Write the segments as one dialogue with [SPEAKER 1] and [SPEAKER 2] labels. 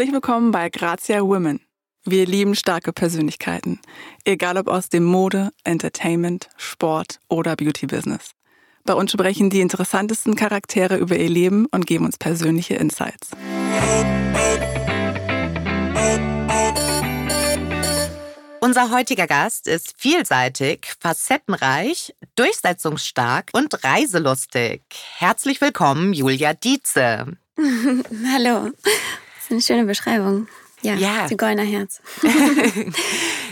[SPEAKER 1] Herzlich willkommen bei Grazia Women. Wir lieben starke Persönlichkeiten, egal ob aus dem Mode, Entertainment, Sport oder Beauty-Business. Bei uns sprechen die interessantesten Charaktere über ihr Leben und geben uns persönliche Insights.
[SPEAKER 2] Unser heutiger Gast ist vielseitig, facettenreich, durchsetzungsstark und reiselustig. Herzlich willkommen, Julia Dietze.
[SPEAKER 3] Hallo. Eine schöne Beschreibung. Ja, ja. Zigeuner Herz.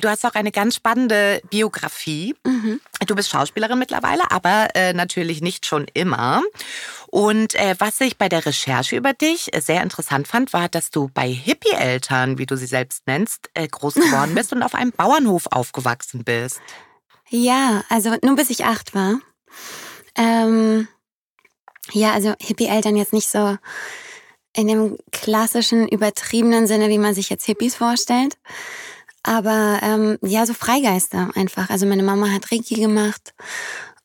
[SPEAKER 2] du hast auch eine ganz spannende Biografie. Mhm. Du bist Schauspielerin mittlerweile, aber äh, natürlich nicht schon immer. Und äh, was ich bei der Recherche über dich sehr interessant fand, war, dass du bei Hippie-Eltern, wie du sie selbst nennst, äh, groß geworden bist und auf einem Bauernhof aufgewachsen bist.
[SPEAKER 3] Ja, also nur bis ich acht war. Ähm, ja, also Hippie-Eltern jetzt nicht so in dem klassischen, übertriebenen Sinne, wie man sich jetzt Hippies vorstellt. Aber ähm, ja, so Freigeister einfach. Also meine Mama hat Reiki gemacht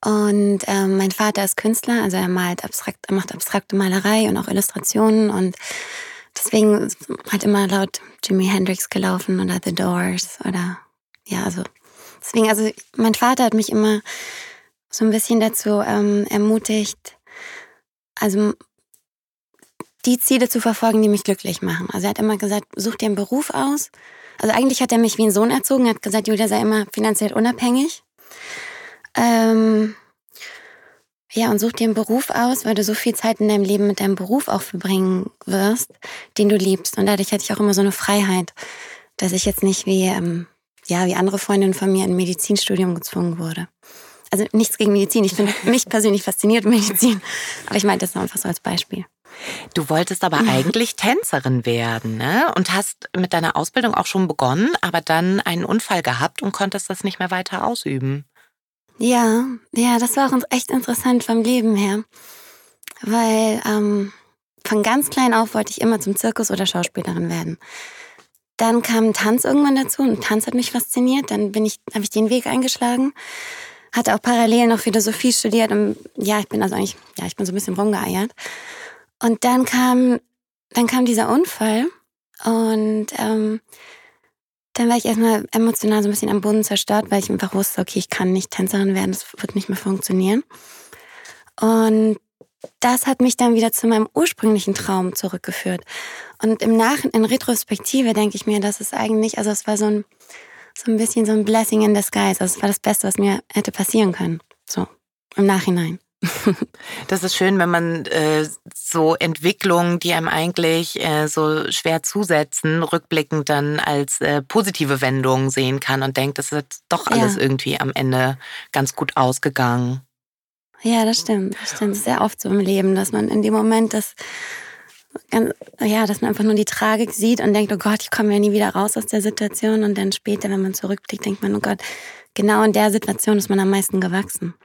[SPEAKER 3] und ähm, mein Vater ist Künstler, also er malt abstrakt, er macht abstrakte Malerei und auch Illustrationen und deswegen hat immer laut Jimi Hendrix gelaufen oder The Doors oder ja, also deswegen, also mein Vater hat mich immer so ein bisschen dazu ähm, ermutigt, also die Ziele zu verfolgen, die mich glücklich machen. Also er hat immer gesagt, such dir einen Beruf aus. Also eigentlich hat er mich wie ein Sohn erzogen, er hat gesagt, Julia sei immer finanziell unabhängig. Ähm, ja, und such dir einen Beruf aus, weil du so viel Zeit in deinem Leben mit deinem Beruf auch verbringen wirst, den du liebst. Und dadurch hatte ich auch immer so eine Freiheit, dass ich jetzt nicht wie, ähm, ja, wie andere Freundinnen von mir in ein Medizinstudium gezwungen wurde. Also nichts gegen Medizin. Ich finde mich persönlich fasziniert Medizin. Aber ich meinte das einfach so als Beispiel.
[SPEAKER 2] Du wolltest aber eigentlich Tänzerin werden, ne? Und hast mit deiner Ausbildung auch schon begonnen, aber dann einen Unfall gehabt und konntest das nicht mehr weiter ausüben.
[SPEAKER 3] Ja, ja, das war auch echt interessant vom Leben her. Weil ähm, von ganz klein auf wollte ich immer zum Zirkus oder Schauspielerin werden. Dann kam Tanz irgendwann dazu und Tanz hat mich fasziniert. Dann bin ich, habe ich den Weg eingeschlagen. Hatte auch parallel noch Philosophie studiert und ja, ich bin also eigentlich, ja, ich bin so ein bisschen rumgeeiert. Und dann kam, dann kam dieser Unfall und ähm, dann war ich erstmal emotional so ein bisschen am Boden zerstört, weil ich einfach wusste, okay, ich kann nicht Tänzerin werden, das wird nicht mehr funktionieren. Und das hat mich dann wieder zu meinem ursprünglichen Traum zurückgeführt. Und im Nach in Retrospektive denke ich mir, dass es eigentlich, also es war so ein, so ein bisschen so ein Blessing in disguise. Also es war das Beste, was mir hätte passieren können. So, im Nachhinein.
[SPEAKER 2] Das ist schön, wenn man äh, so Entwicklungen, die einem eigentlich äh, so schwer zusetzen, rückblickend dann als äh, positive Wendung sehen kann und denkt, das ist doch alles ja. irgendwie am Ende ganz gut ausgegangen.
[SPEAKER 3] Ja, das stimmt. Das stimmt sehr oft so im Leben, dass man in dem Moment das ganz, ja, dass man einfach nur die Tragik sieht und denkt, oh Gott, ich komme ja nie wieder raus aus der Situation. Und dann später, wenn man zurückblickt, denkt man, oh Gott, genau in der Situation ist man am meisten gewachsen.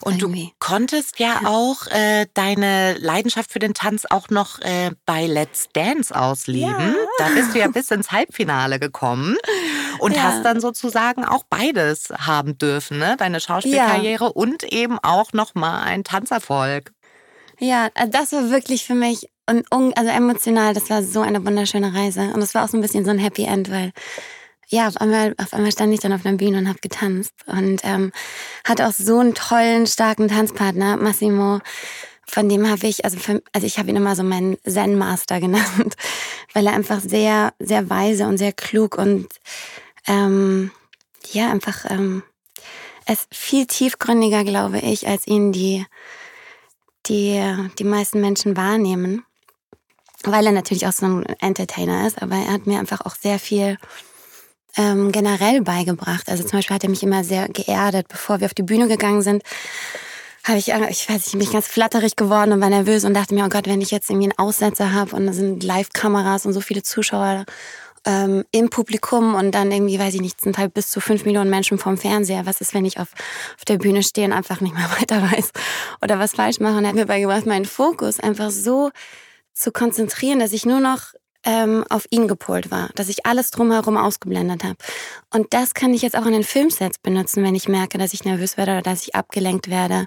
[SPEAKER 2] Und Irgendwie. du konntest ja, ja. auch äh, deine Leidenschaft für den Tanz auch noch äh, bei Let's Dance ausleben. Ja. Da bist du ja bis ins Halbfinale gekommen und ja. hast dann sozusagen auch beides haben dürfen, ne? Deine Schauspielkarriere und eben auch noch mal ein Tanzerfolg.
[SPEAKER 3] Ja, also das war wirklich für mich und also emotional, das war so eine wunderschöne Reise und es war auch so ein bisschen so ein Happy End, weil ja, auf einmal, auf einmal stand ich dann auf einer Bühne und habe getanzt und ähm, hatte auch so einen tollen, starken Tanzpartner, Massimo. Von dem habe ich, also, für, also ich habe ihn immer so meinen Zen-Master genannt, weil er einfach sehr, sehr weise und sehr klug und ähm, ja, einfach ähm, ist viel tiefgründiger, glaube ich, als ihn die, die, die meisten Menschen wahrnehmen. Weil er natürlich auch so ein Entertainer ist, aber er hat mir einfach auch sehr viel ähm, generell beigebracht. Also zum Beispiel hat er mich immer sehr geerdet, bevor wir auf die Bühne gegangen sind. Habe ich, äh, ich weiß nicht, bin ich ganz flatterig geworden und war nervös und dachte mir, oh Gott, wenn ich jetzt irgendwie einen Aussetzer habe und da sind Live-Kameras und so viele Zuschauer ähm, im Publikum und dann irgendwie, weiß ich nicht, sind halt bis zu fünf Millionen Menschen vorm Fernseher. Was ist, wenn ich auf, auf der Bühne stehe und einfach nicht mehr weiter weiß oder was falsch mache? Und er hat mir beigebracht, meinen Fokus einfach so zu konzentrieren, dass ich nur noch ähm, auf ihn gepolt war, dass ich alles drumherum ausgeblendet habe. Und das kann ich jetzt auch in den Filmsets benutzen, wenn ich merke, dass ich nervös werde oder dass ich abgelenkt werde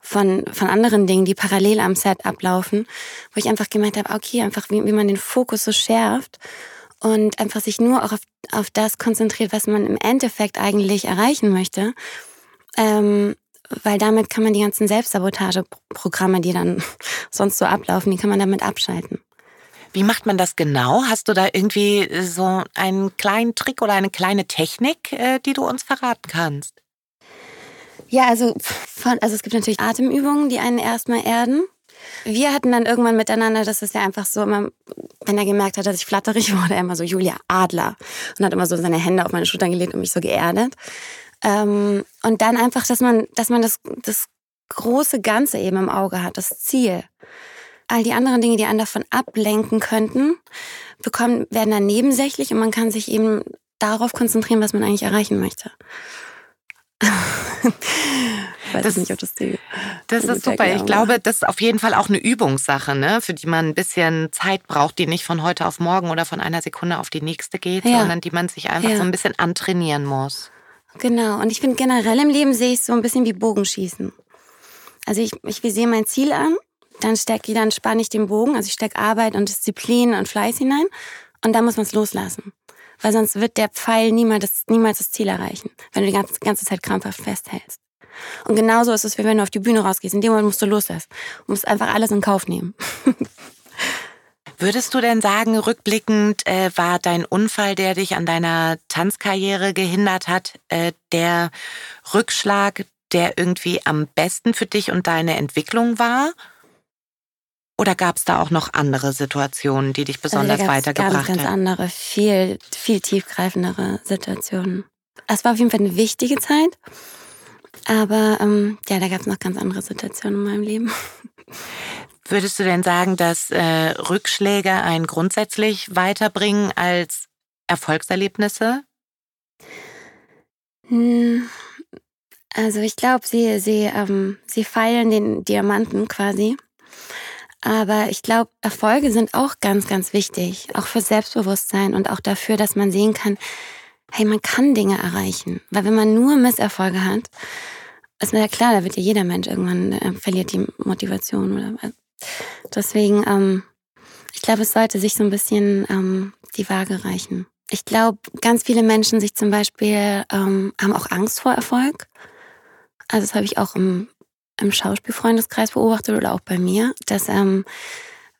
[SPEAKER 3] von, von anderen Dingen, die parallel am Set ablaufen, wo ich einfach gemerkt habe, okay, einfach wie, wie man den Fokus so schärft und einfach sich nur auch auf, auf das konzentriert, was man im Endeffekt eigentlich erreichen möchte. Ähm, weil damit kann man die ganzen Selbstsabotageprogramme, die dann sonst so ablaufen, die kann man damit abschalten.
[SPEAKER 2] Wie macht man das genau? Hast du da irgendwie so einen kleinen Trick oder eine kleine Technik, äh, die du uns verraten kannst?
[SPEAKER 3] Ja, also, von, also es gibt natürlich Atemübungen, die einen erstmal erden. Wir hatten dann irgendwann miteinander, das ist ja einfach so, immer, wenn er gemerkt hat, dass ich flatterig wurde, er immer so Julia Adler und hat immer so seine Hände auf meine Schultern gelegt und mich so geerdet. Ähm, und dann einfach, dass man, dass man das, das große Ganze eben im Auge hat, das Ziel. All die anderen Dinge, die einen davon ablenken könnten, bekommen, werden dann nebensächlich und man kann sich eben darauf konzentrieren, was man eigentlich erreichen möchte.
[SPEAKER 2] weiß das, nicht, ob das die. Das ist super. Ich glaube, das ist auf jeden Fall auch eine Übungssache, ne? für die man ein bisschen Zeit braucht, die nicht von heute auf morgen oder von einer Sekunde auf die nächste geht, ja. sondern die man sich einfach ja. so ein bisschen antrainieren muss.
[SPEAKER 3] Genau. Und ich finde generell im Leben sehe ich es so ein bisschen wie Bogenschießen. Also ich, ich visiere mein Ziel an, dann stecke dann spanne ich den Bogen, also ich stecke Arbeit und Disziplin und Fleiß hinein und dann muss man es loslassen. Weil sonst wird der Pfeil niemals, niemals das Ziel erreichen, wenn du die ganze, ganze Zeit krampfhaft festhältst. Und genauso ist es, wie wenn du auf die Bühne rausgehst. In dem Moment musst du loslassen. Du musst einfach alles in Kauf nehmen.
[SPEAKER 2] Würdest du denn sagen, rückblickend äh, war dein Unfall, der dich an deiner Tanzkarriere gehindert hat, äh, der Rückschlag, der irgendwie am besten für dich und deine Entwicklung war? Oder gab es da auch noch andere Situationen, die dich also besonders also weitergebracht haben?
[SPEAKER 3] Ganz, ganz andere, viel, viel tiefgreifendere Situationen. Es war auf jeden Fall eine wichtige Zeit. Aber ähm, ja, da gab es noch ganz andere Situationen in meinem Leben.
[SPEAKER 2] Würdest du denn sagen, dass äh, Rückschläge einen grundsätzlich weiterbringen als Erfolgserlebnisse?
[SPEAKER 3] Hm, also ich glaube, sie, sie, ähm, sie feilen den Diamanten quasi. Aber ich glaube, Erfolge sind auch ganz, ganz wichtig, auch für Selbstbewusstsein und auch dafür, dass man sehen kann, hey, man kann Dinge erreichen. Weil wenn man nur Misserfolge hat, ist mir ja klar, da wird ja jeder Mensch irgendwann äh, verliert die Motivation oder Deswegen, ähm, ich glaube, es sollte sich so ein bisschen ähm, die Waage reichen. Ich glaube, ganz viele Menschen sich zum Beispiel ähm, haben auch Angst vor Erfolg. Also das habe ich auch im, im Schauspielfreundeskreis beobachtet oder auch bei mir, dass ähm,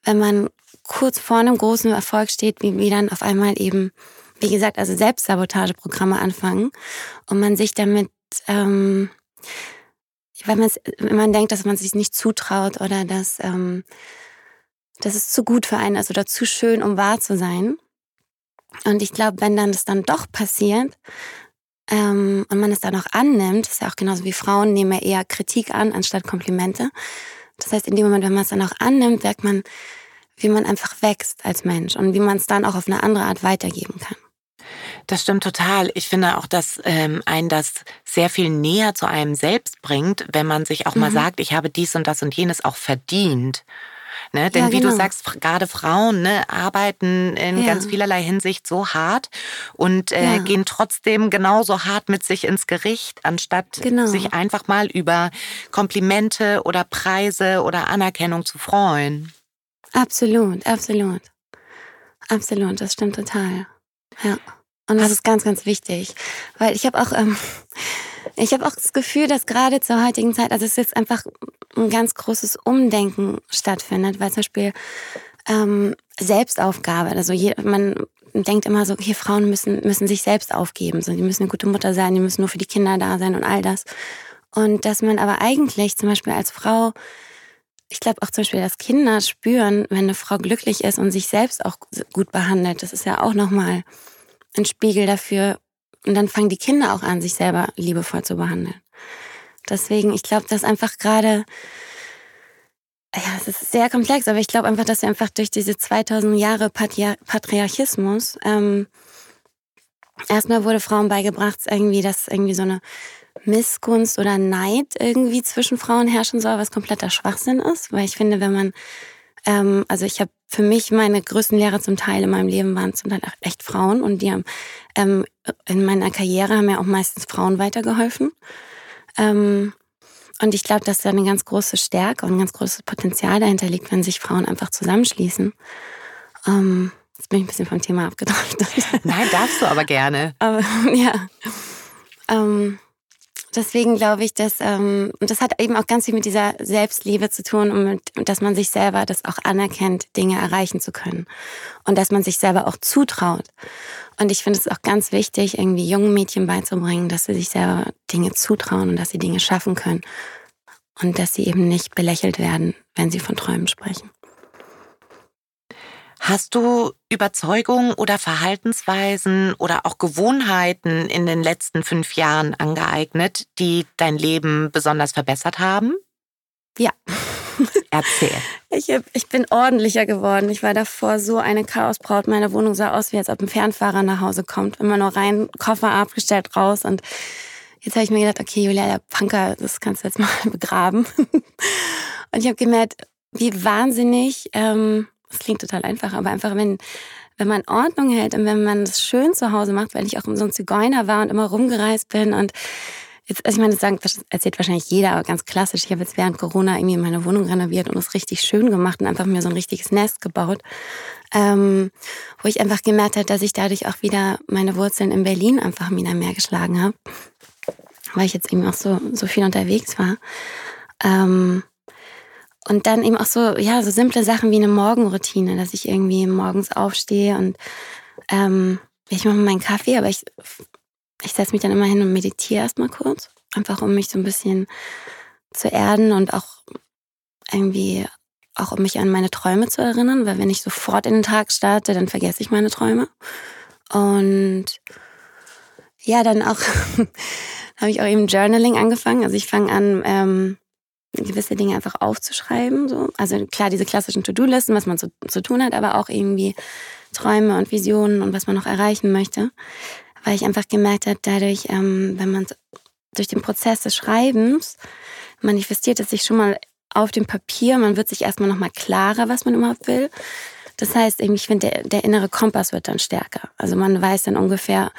[SPEAKER 3] wenn man kurz vor einem großen Erfolg steht, wie, wie dann auf einmal eben, wie gesagt, also Selbstsabotageprogramme anfangen und man sich damit ähm, wenn, wenn man denkt, dass man sich nicht zutraut oder dass, ähm, dass es zu gut für einen ist oder zu schön, um wahr zu sein. Und ich glaube, wenn dann das dann doch passiert ähm, und man es dann auch annimmt, ist ja auch genauso wie Frauen nehmen ja eher Kritik an anstatt Komplimente. Das heißt, in dem Moment, wenn man es dann auch annimmt, merkt man, wie man einfach wächst als Mensch und wie man es dann auch auf eine andere Art weitergeben kann.
[SPEAKER 2] Das stimmt total. Ich finde auch, dass ähm, ein das sehr viel näher zu einem selbst bringt, wenn man sich auch mhm. mal sagt, ich habe dies und das und jenes auch verdient. Ne? Denn ja, wie du genau. sagst, gerade Frauen ne, arbeiten in ja. ganz vielerlei Hinsicht so hart und äh, ja. gehen trotzdem genauso hart mit sich ins Gericht, anstatt genau. sich einfach mal über Komplimente oder Preise oder Anerkennung zu freuen.
[SPEAKER 3] Absolut, absolut. Absolut, das stimmt total. Ja. Und das ist ganz, ganz wichtig. Weil ich habe auch, ähm, ich habe auch das Gefühl, dass gerade zur heutigen Zeit, also es jetzt einfach ein ganz großes Umdenken stattfindet, weil zum Beispiel ähm, Selbstaufgabe, also je, man denkt immer so, hier Frauen müssen, müssen sich selbst aufgeben, so, die müssen eine gute Mutter sein, die müssen nur für die Kinder da sein und all das. Und dass man aber eigentlich zum Beispiel als Frau ich glaube auch zum Beispiel, dass Kinder spüren, wenn eine Frau glücklich ist und sich selbst auch gut behandelt. Das ist ja auch nochmal ein Spiegel dafür. Und dann fangen die Kinder auch an, sich selber liebevoll zu behandeln. Deswegen, ich glaube, dass einfach gerade, ja, es ist sehr komplex, aber ich glaube einfach, dass wir einfach durch diese 2000 Jahre Patriarchismus, ähm, erstmal wurde Frauen beigebracht, irgendwie, dass irgendwie so eine Missgunst oder Neid irgendwie zwischen Frauen herrschen soll, was kompletter Schwachsinn ist. Weil ich finde, wenn man Ähm, also ich habe für mich meine größten Lehrer zum Teil in meinem Leben waren zum Teil auch echt Frauen und die haben ähm, in meiner Karriere haben mir auch meistens Frauen weitergeholfen. Ähm, und ich glaube, dass da eine ganz große Stärke und ein ganz großes Potenzial dahinter liegt, wenn sich Frauen einfach zusammenschließen. Ähm, jetzt bin ich ein bisschen vom Thema abgedriftet.
[SPEAKER 2] Nein, darfst du aber gerne.
[SPEAKER 3] Aber ja. Ähm, deswegen glaube ich, dass ähm, und das hat eben auch ganz viel mit dieser Selbstliebe zu tun und mit, dass man sich selber das auch anerkennt, Dinge erreichen zu können und dass man sich selber auch zutraut. Und ich finde es auch ganz wichtig, irgendwie jungen Mädchen beizubringen, dass sie sich selber Dinge zutrauen und dass sie Dinge schaffen können und dass sie eben nicht belächelt werden, wenn sie von Träumen sprechen.
[SPEAKER 2] Hast du Überzeugungen oder Verhaltensweisen oder auch Gewohnheiten in den letzten fünf Jahren angeeignet, die dein Leben besonders verbessert haben?
[SPEAKER 3] Ja.
[SPEAKER 2] Erzähl.
[SPEAKER 3] Ich, ich bin ordentlicher geworden. Ich war davor so eine Chaosbraut. Meine Wohnung sah aus, wie als ob ein Fernfahrer nach Hause kommt. Immer nur rein, Koffer abgestellt, raus. Und jetzt habe ich mir gedacht, okay, Julia, der Punker, das kannst du jetzt mal begraben. Und ich habe gemerkt, wie wahnsinnig ähm, das klingt total einfach, aber einfach, wenn, wenn man Ordnung hält und wenn man es schön zu Hause macht, weil ich auch so ein Zigeuner war und immer rumgereist bin und Jetzt, also ich meine, das, erzählt wahrscheinlich jeder, aber ganz klassisch. Ich habe jetzt während Corona irgendwie meine Wohnung renoviert und es richtig schön gemacht und einfach mir so ein richtiges Nest gebaut, ähm, wo ich einfach gemerkt habe, dass ich dadurch auch wieder meine Wurzeln in Berlin einfach wieder mehr geschlagen habe, weil ich jetzt eben auch so, so viel unterwegs war. Ähm, und dann eben auch so, ja, so simple Sachen wie eine Morgenroutine, dass ich irgendwie morgens aufstehe und ähm, ich mache meinen Kaffee, aber ich, ich setze mich dann immer hin und meditiere erstmal kurz. Einfach um mich so ein bisschen zu erden und auch irgendwie auch um mich an meine Träume zu erinnern, weil wenn ich sofort in den Tag starte, dann vergesse ich meine Träume. Und ja, dann auch habe ich auch eben Journaling angefangen. Also ich fange an, ähm, gewisse Dinge einfach aufzuschreiben. So. Also klar, diese klassischen To-Do-Listen, was man zu, zu tun hat, aber auch irgendwie Träume und Visionen und was man noch erreichen möchte. Weil ich einfach gemerkt habe, dadurch, ähm, wenn man durch den Prozess des Schreibens manifestiert es sich schon mal auf dem Papier, man wird sich erstmal nochmal klarer, was man überhaupt will. Das heißt, ich finde, der, der innere Kompass wird dann stärker. Also man weiß dann ungefähr,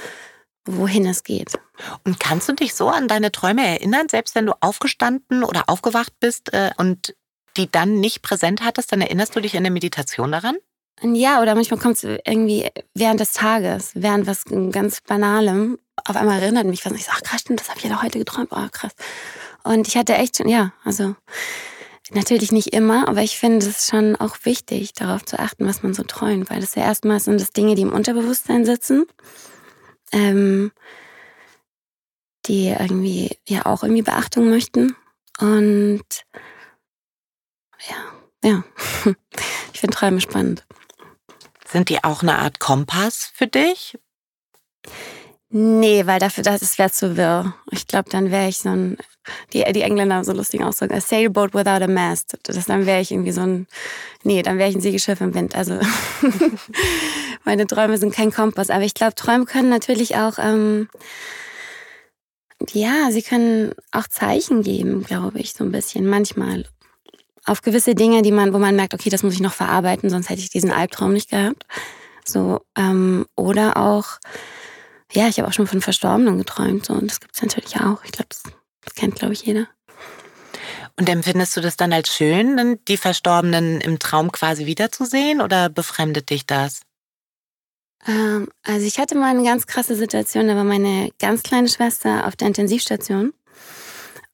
[SPEAKER 3] wohin es geht.
[SPEAKER 2] Und kannst du dich so an deine Träume erinnern, selbst wenn du aufgestanden oder aufgewacht bist äh, und die dann nicht präsent hattest, dann erinnerst du dich in der Meditation daran?
[SPEAKER 3] Ja, oder manchmal kommt es irgendwie während des Tages, während was ganz Banalem. Auf einmal erinnert mich was und ich sage, ach krass, stimmt, das habe ich ja heute geträumt. Oh, krass. Und ich hatte echt schon, ja, also natürlich nicht immer, aber ich finde es schon auch wichtig, darauf zu achten, was man so träumt, weil das ja erstmal sind das Dinge, die im Unterbewusstsein sitzen ähm, die irgendwie ja auch irgendwie Beachtung möchten. Und ja, ja, ich finde Träume spannend.
[SPEAKER 2] Sind die auch eine Art Kompass für dich?
[SPEAKER 3] Nee, weil dafür, das wäre zu wirr. Ich glaube, dann wäre ich so ein, die, die Engländer haben so lustigen Ausdruck, a sailboat without a mast. Das, dann wäre ich irgendwie so ein, nee, dann wäre ich ein Segelschiff im Wind. Also meine Träume sind kein Kompass. Aber ich glaube, Träume können natürlich auch, ähm, ja, sie können auch Zeichen geben, glaube ich, so ein bisschen, manchmal. Auf gewisse Dinge, die man, wo man merkt, okay, das muss ich noch verarbeiten, sonst hätte ich diesen Albtraum nicht gehabt. So, ähm, oder auch, ja, ich habe auch schon von Verstorbenen geträumt. So, und das gibt es natürlich auch. Ich glaube, das, das kennt, glaube ich, jeder.
[SPEAKER 2] Und empfindest du das dann als schön, die Verstorbenen im Traum quasi wiederzusehen oder befremdet dich das?
[SPEAKER 3] Ähm, also ich hatte mal eine ganz krasse Situation, da war meine ganz kleine Schwester auf der Intensivstation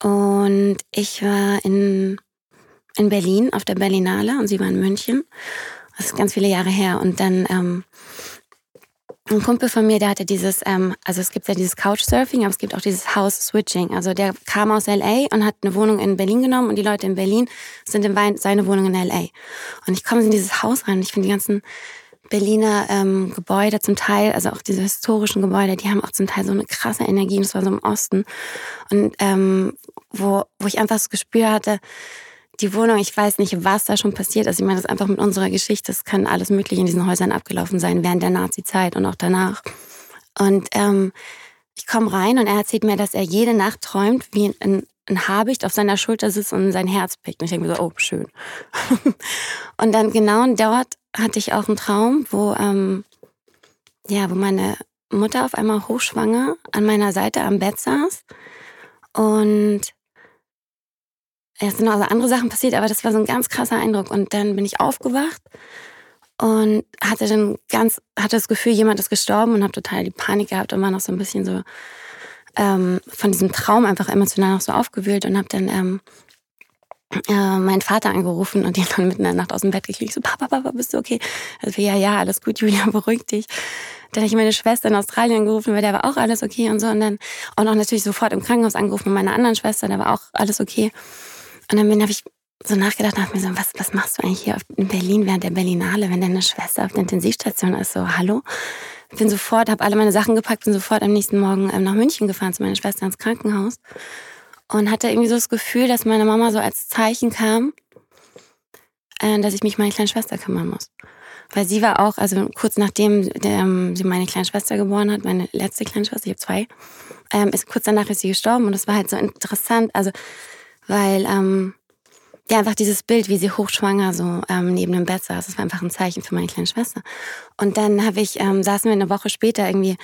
[SPEAKER 3] und ich war in, in Berlin auf der Berlinale und sie war in München. Das ist ganz viele Jahre her. Und dann ähm, ein Kumpel von mir, der hatte dieses, ähm, also es gibt ja dieses Couchsurfing, aber es gibt auch dieses House-Switching. Also der kam aus LA und hat eine Wohnung in Berlin genommen und die Leute in Berlin sind in seine Wohnung in LA. Und ich komme in dieses Haus rein und ich finde die ganzen Berliner ähm, Gebäude zum Teil, also auch diese historischen Gebäude, die haben auch zum Teil so eine krasse Energie. Und das war so im Osten. Und ähm, wo, wo ich einfach das Gespür hatte, die Wohnung, ich weiß nicht, was da schon passiert ist. Ich meine, das ist einfach mit unserer Geschichte, es kann alles Mögliche in diesen Häusern abgelaufen sein, während der Nazi-Zeit und auch danach. Und ähm, ich komme rein und er erzählt mir, dass er jede Nacht träumt, wie in, ein Habicht auf seiner Schulter sitzt und sein Herz pickt. Und ich denke mir so, oh, schön. und dann genau dort hatte ich auch einen Traum, wo, ähm, ja, wo meine Mutter auf einmal hochschwanger an meiner Seite am Bett saß. Und es sind noch also andere Sachen passiert, aber das war so ein ganz krasser Eindruck. Und dann bin ich aufgewacht und hatte dann ganz, hatte das Gefühl, jemand ist gestorben und habe total die Panik gehabt und war noch so ein bisschen so ähm, von diesem Traum einfach emotional noch so aufgewühlt und habe dann ähm, äh, meinen Vater angerufen und den dann mitten in der Nacht aus dem Bett gekriegt. So, Papa, Papa, bist du okay? Also, ja, ja, alles gut, Julia, beruhig dich. Dann habe ich meine Schwester in Australien angerufen, weil der war auch alles okay und so. Und dann auch noch natürlich sofort im Krankenhaus angerufen mit meiner anderen Schwester, da war auch alles okay. Und dann habe ich so nachgedacht und mir so, was, was machst du eigentlich hier in Berlin während der Berlinale, wenn deine Schwester auf der Intensivstation ist? So, hallo? Bin sofort, habe alle meine Sachen gepackt, bin sofort am nächsten Morgen ähm, nach München gefahren zu meiner Schwester ins Krankenhaus und hatte irgendwie so das Gefühl, dass meine Mama so als Zeichen kam, äh, dass ich mich meine kleine Schwester kümmern muss. Weil sie war auch, also kurz nachdem ähm, sie meine kleine Schwester geboren hat, meine letzte kleine Schwester, ich habe zwei, ähm, ist kurz danach ist sie gestorben und das war halt so interessant, also weil ähm, ja einfach dieses Bild, wie sie hochschwanger so ähm, neben dem Bett saß, das war einfach ein Zeichen für meine kleine Schwester. Und dann habe ich ähm, saßen wir eine Woche später irgendwie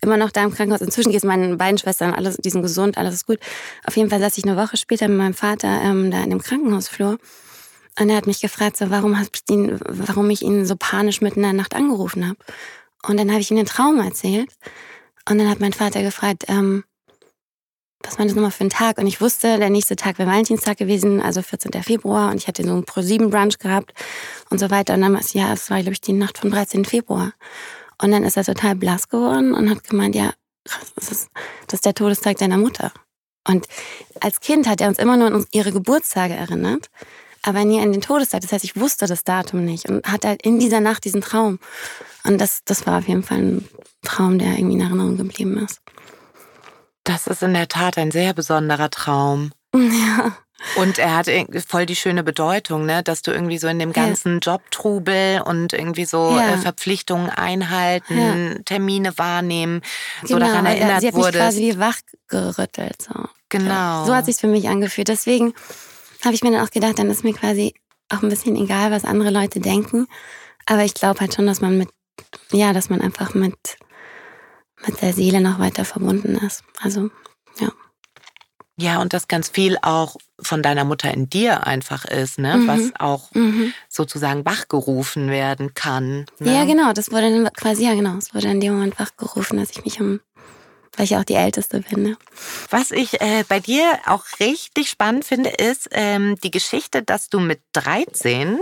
[SPEAKER 3] immer noch da im Krankenhaus. Inzwischen geht es meinen beiden Schwestern, alles, die sind gesund, alles ist gut. Auf jeden Fall saß ich eine Woche später mit meinem Vater ähm, da in dem Krankenhausflur. Und er hat mich gefragt, so, warum, ihn, warum ich ihn so panisch mitten in der Nacht angerufen habe. Und dann habe ich ihm den Traum erzählt. Und dann hat mein Vater gefragt, ähm, was war das nochmal für ein Tag? Und ich wusste, der nächste Tag wäre Valentinstag gewesen, also 14. Februar. Und ich hatte so ein Pro-7-Brunch gehabt und so weiter. Und dann war es, ja, es war, glaube ich, die Nacht vom 13. Februar. Und dann ist er total blass geworden und hat gemeint, ja, das ist, das ist der Todestag deiner Mutter. Und als Kind hat er uns immer nur an ihre Geburtstage erinnert, aber nie an den Todestag. Das heißt, ich wusste das Datum nicht und hatte halt in dieser Nacht diesen Traum. Und das, das war auf jeden Fall ein Traum, der irgendwie in Erinnerung geblieben ist.
[SPEAKER 2] Das ist in der Tat ein sehr besonderer Traum.
[SPEAKER 3] Ja.
[SPEAKER 2] Und er hat voll die schöne Bedeutung, ne, dass du irgendwie so in dem ganzen ja. Jobtrubel und irgendwie so ja. Äh, Verpflichtungen einhalten, ja. Termine wahrnehmen, so genau. daran erinnert
[SPEAKER 3] Sie hat mich quasi wie wachgerüttelt. So.
[SPEAKER 2] Genau.
[SPEAKER 3] So hat sich für mich angefühlt. Deswegen habe ich mir dann auch gedacht, dann ist mir quasi auch ein bisschen egal, was andere Leute denken. Aber ich glaube halt schon, dass man mit, ja, dass man einfach mit, mit der Seele noch weiter verbunden ist. Also, ja.
[SPEAKER 2] Ja, und dass ganz viel auch von deiner Mutter in dir einfach ist, ne? Mhm. was auch mhm. sozusagen wachgerufen werden kann. Ne?
[SPEAKER 3] Ja, genau, das wurde dann quasi, ja genau, es wurde in dem Moment wachgerufen, dass ich mich um, weil ich ja auch die Älteste bin. Ne?
[SPEAKER 2] Was ich äh, bei dir auch richtig spannend finde, ist ähm, die Geschichte, dass du mit 13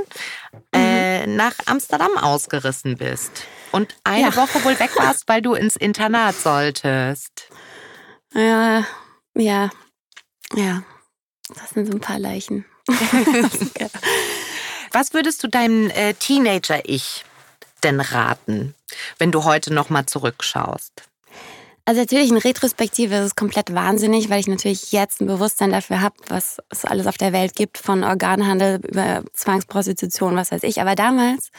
[SPEAKER 2] äh, mhm. nach Amsterdam ausgerissen bist und eine ja. Woche wohl weg warst, weil du ins Internat solltest.
[SPEAKER 3] Ja, ja, ja, das sind so ein paar Leichen.
[SPEAKER 2] Was würdest du deinem äh, Teenager-Ich denn raten, wenn du heute nochmal zurückschaust?
[SPEAKER 3] Also natürlich in Retrospektive ist es komplett wahnsinnig, weil ich natürlich jetzt ein Bewusstsein dafür habe, was es alles auf der Welt gibt, von Organhandel über Zwangsprostitution, was weiß ich. Aber damals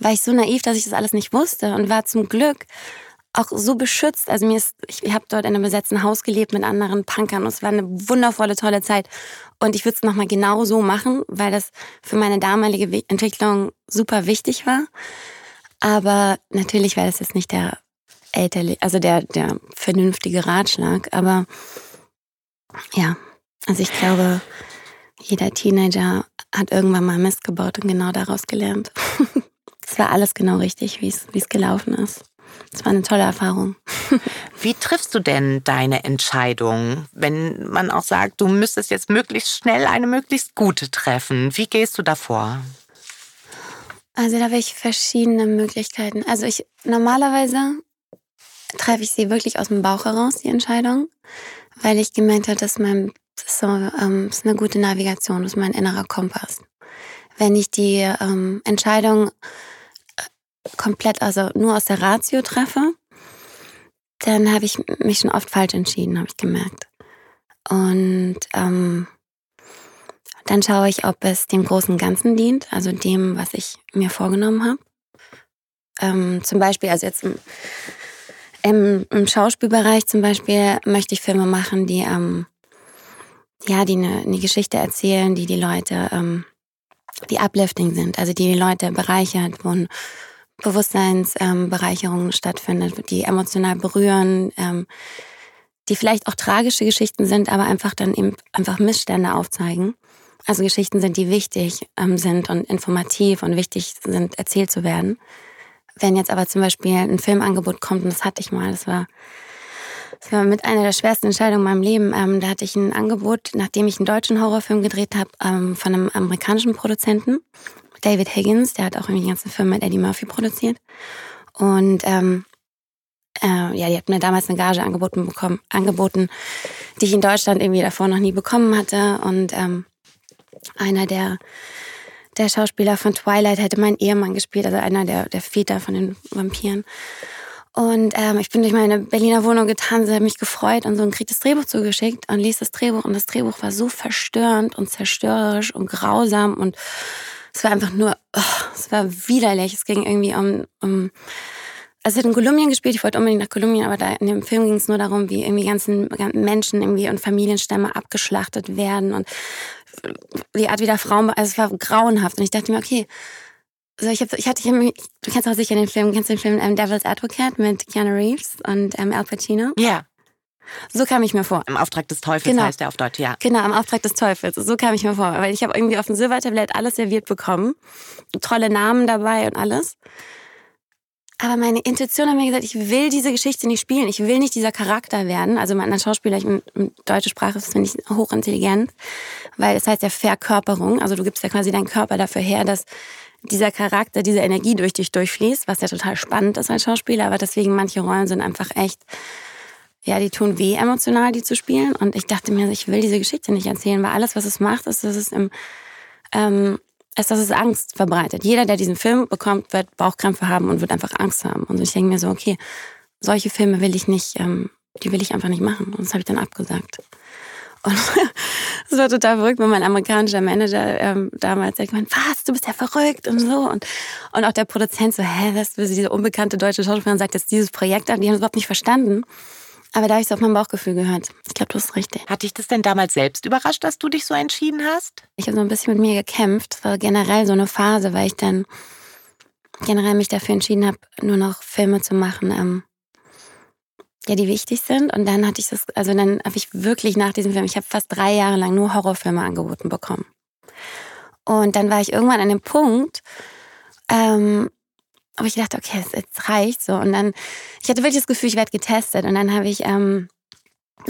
[SPEAKER 3] war ich so naiv, dass ich das alles nicht wusste und war zum Glück auch so beschützt. Also mir ist, ich habe dort in einem besetzten Haus gelebt mit anderen Punkern und es war eine wundervolle, tolle Zeit. Und ich würde es nochmal genau so machen, weil das für meine damalige Entwicklung super wichtig war. Aber natürlich wäre das jetzt nicht der älterliche, also der, der vernünftige Ratschlag. Aber ja, also ich glaube, jeder Teenager hat irgendwann mal Mist gebaut und genau daraus gelernt. Es war alles genau richtig, wie es gelaufen ist. Es war eine tolle Erfahrung.
[SPEAKER 2] Wie triffst du denn deine Entscheidung, wenn man auch sagt, du müsstest jetzt möglichst schnell eine möglichst gute treffen? Wie gehst du davor?
[SPEAKER 3] Also da habe ich verschiedene Möglichkeiten. Also ich normalerweise treffe ich sie wirklich aus dem Bauch heraus, die Entscheidung, weil ich gemerkt habe, dass mein das ist, so, ähm, ist eine gute Navigation, das ist mein innerer Kompass. Wenn ich die ähm, Entscheidung komplett, also nur aus der Ratio treffe, dann habe ich mich schon oft falsch entschieden, habe ich gemerkt. Und ähm, dann schaue ich, ob es dem großen Ganzen dient, also dem, was ich mir vorgenommen habe. Ähm, zum Beispiel, also jetzt im, im, im, Schauspielbereich zum Beispiel möchte ich Filme machen, die, ähm, ja, die eine, eine Geschichte erzählen, die die Leute, ähm, die uplifting sind, also die die Leute bereichert, wo ein Bewusstseinsbereicherung ähm, stattfindet, die emotional berühren, ähm, die vielleicht auch tragische Geschichten sind, aber einfach dann eben einfach Missstände aufzeigen. Also Geschichten sind, die wichtig ähm, sind und informativ und wichtig sind, erzählt zu werden. Wenn jetzt aber zum Beispiel ein Filmangebot kommt, und das hatte ich mal, das war, das war mit einer der schwersten Entscheidungen in meinem Leben. Ähm, da hatte ich ein Angebot, nachdem ich einen deutschen Horrorfilm gedreht habe, ähm, von einem amerikanischen Produzenten, David Higgins, der hat auch irgendwie die ganze Firma mit Eddie Murphy produziert. Und ähm, äh, ja, die hat mir damals eine Gage angeboten bekommen, angeboten, die ich in Deutschland irgendwie davor noch nie bekommen hatte. Und ähm, einer der der Schauspieler von Twilight hätte meinen Ehemann gespielt, also einer der, der Väter von den Vampiren. Und ähm, ich bin durch meine Berliner Wohnung getanzt, habe mich gefreut und so ein kriegt das Drehbuch zugeschickt und liest das Drehbuch und das Drehbuch war so verstörend und zerstörerisch und grausam und es war einfach nur, oh, es war widerlich. Es ging irgendwie um, um also es hat in Kolumbien gespielt, ich wollte unbedingt nach Kolumbien, aber da in dem Film ging es nur darum, wie irgendwie ganzen, ganzen Menschen irgendwie und Familienstämme abgeschlachtet werden und die Art, wie da Frauen, also es war grauenhaft. Und ich dachte mir, okay, so ich, hab, ich hatte, ich hab, du kennst auch sicher den Film, kennst den Film ähm, Devil's Advocate mit Keanu Reeves und ähm, Al Pacino?
[SPEAKER 2] Ja.
[SPEAKER 3] So kam ich mir vor.
[SPEAKER 2] Im Auftrag des Teufels
[SPEAKER 3] genau.
[SPEAKER 2] heißt der auf Deutsch, ja.
[SPEAKER 3] Genau, im Auftrag des Teufels. So kam ich mir vor. Weil ich habe irgendwie auf dem Silbertablett alles serviert bekommen. Tolle Namen dabei und alles. Aber meine Intuition hat mir gesagt, ich will diese Geschichte nicht spielen. Ich will nicht dieser Charakter werden. Also mein Schauspieler, ich bin deutsche Sprache, das finde ich hochintelligent, weil es heißt ja Verkörperung. Also du gibst ja quasi deinen Körper dafür her, dass dieser Charakter, diese Energie durch dich durchfließt, was ja total spannend ist als Schauspieler. Aber deswegen manche Rollen sind einfach echt, ja, die tun weh emotional, die zu spielen. Und ich dachte mir, ich will diese Geschichte nicht erzählen, weil alles, was es macht, ist, dass es im ähm, ist, dass es Angst verbreitet. Jeder, der diesen Film bekommt, wird Bauchkrämpfe haben und wird einfach Angst haben. Und ich denke mir so, okay, solche Filme will ich nicht, ähm, die will ich einfach nicht machen. Und das habe ich dann abgesagt. Und es war total verrückt, weil mein amerikanischer Manager ähm, damals sagt, was, du bist ja verrückt und so. Und, und auch der Produzent so, hä, was, diese unbekannte deutsche Schauspielerin sagt jetzt dieses Projekt an, die haben es überhaupt nicht verstanden. Aber da habe ich es auf mein Bauchgefühl gehört. Ich glaube, du hast richtig.
[SPEAKER 2] Hat dich das denn damals selbst überrascht, dass du dich so entschieden hast?
[SPEAKER 3] Ich habe so ein bisschen mit mir gekämpft. Es war generell so eine Phase, weil ich dann generell mich dafür entschieden habe, nur noch Filme zu machen, ähm, ja, die wichtig sind. Und dann hatte ich das, also dann habe ich wirklich nach diesem Film, ich habe fast drei Jahre lang nur Horrorfilme angeboten bekommen. Und dann war ich irgendwann an dem Punkt, ähm, aber ich dachte, okay, jetzt reicht so. Und dann, ich hatte wirklich das Gefühl, ich werde getestet. Und dann habe ich ähm,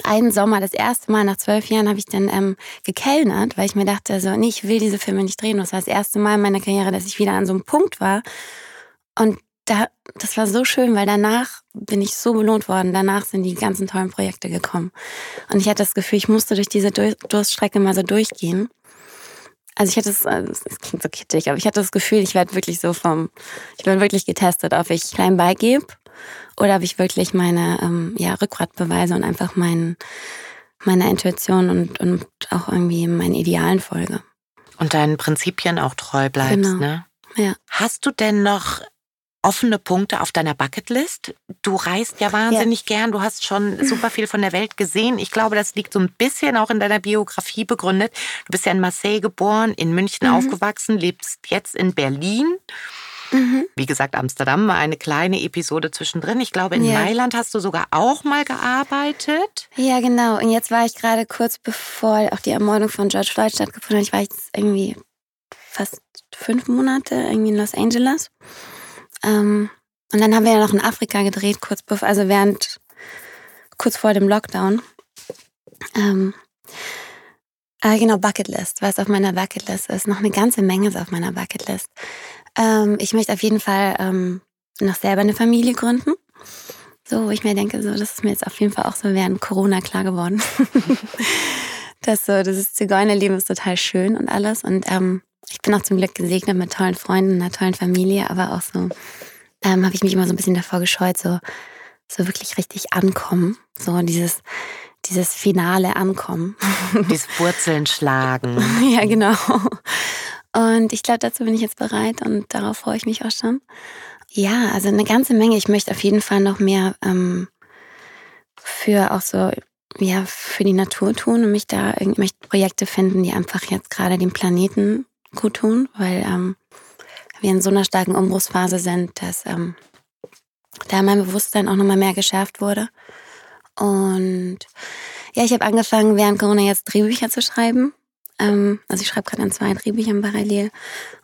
[SPEAKER 3] einen Sommer, das erste Mal nach zwölf Jahren, habe ich dann ähm, gekellnert, weil ich mir dachte, so, nee, ich will diese Filme nicht drehen. das war das erste Mal in meiner Karriere, dass ich wieder an so einem Punkt war. Und da, das war so schön, weil danach bin ich so belohnt worden. Danach sind die ganzen tollen Projekte gekommen. Und ich hatte das Gefühl, ich musste durch diese Durststrecke mal so durchgehen. Also ich hatte es, äh, es klingt so kittig, aber ich hatte das Gefühl, ich werde wirklich so vom, ich werde wirklich getestet, ob ich klein beigebe oder ob ich wirklich meine ähm, ja, Rückgrat beweise und einfach mein, meiner Intuition und, und auch irgendwie meinen Idealen folge.
[SPEAKER 2] Und deinen Prinzipien auch treu bleibst, genau. ne?
[SPEAKER 3] Ja.
[SPEAKER 2] Hast du denn noch offene Punkte auf deiner Bucketlist? Du reist ja wahnsinnig ja. gern, du hast schon super viel von der Welt gesehen. Ich glaube, das liegt so ein bisschen auch in deiner Biografie begründet. Du bist ja in Marseille geboren, in München mhm. aufgewachsen, lebst jetzt in Berlin. Mhm. Wie gesagt, Amsterdam war eine kleine Episode zwischendrin. Ich glaube, in ja. Mailand hast du sogar auch mal gearbeitet.
[SPEAKER 3] Ja, genau. Und jetzt war ich gerade kurz bevor auch die Ermordung von George Floyd stattgefunden hat. Ich war jetzt irgendwie fast fünf Monate irgendwie in Los Angeles. Ähm, und dann haben wir ja noch in Afrika gedreht, kurz bevor, also während, kurz vor dem Lockdown. Ähm, äh, genau, Bucketlist, was auf meiner Bucketlist ist. Noch eine ganze Menge ist auf meiner Bucketlist. Ähm, ich möchte auf jeden Fall ähm, noch selber eine Familie gründen. So, wo ich mir denke, so, das ist mir jetzt auf jeden Fall auch so während Corona klar geworden. das so, das Zigeunerleben ist total schön und alles. Und ähm, ich bin auch zum Glück gesegnet mit tollen Freunden, einer tollen Familie, aber auch so ähm, habe ich mich immer so ein bisschen davor gescheut, so, so wirklich richtig ankommen. So dieses, dieses finale Ankommen.
[SPEAKER 2] Dieses Wurzeln schlagen.
[SPEAKER 3] ja, genau. Und ich glaube, dazu bin ich jetzt bereit und darauf freue ich mich auch schon. Ja, also eine ganze Menge. Ich möchte auf jeden Fall noch mehr ähm, für auch so ja, für die Natur tun und mich da irgendwelche Projekte finden, die einfach jetzt gerade dem Planeten gut tun, weil ähm, wir in so einer starken Umbruchsphase sind, dass ähm, da mein Bewusstsein auch nochmal mehr geschärft wurde. Und ja, ich habe angefangen, während Corona jetzt Drehbücher zu schreiben. Ähm, also ich schreibe gerade an zwei Drehbüchern parallel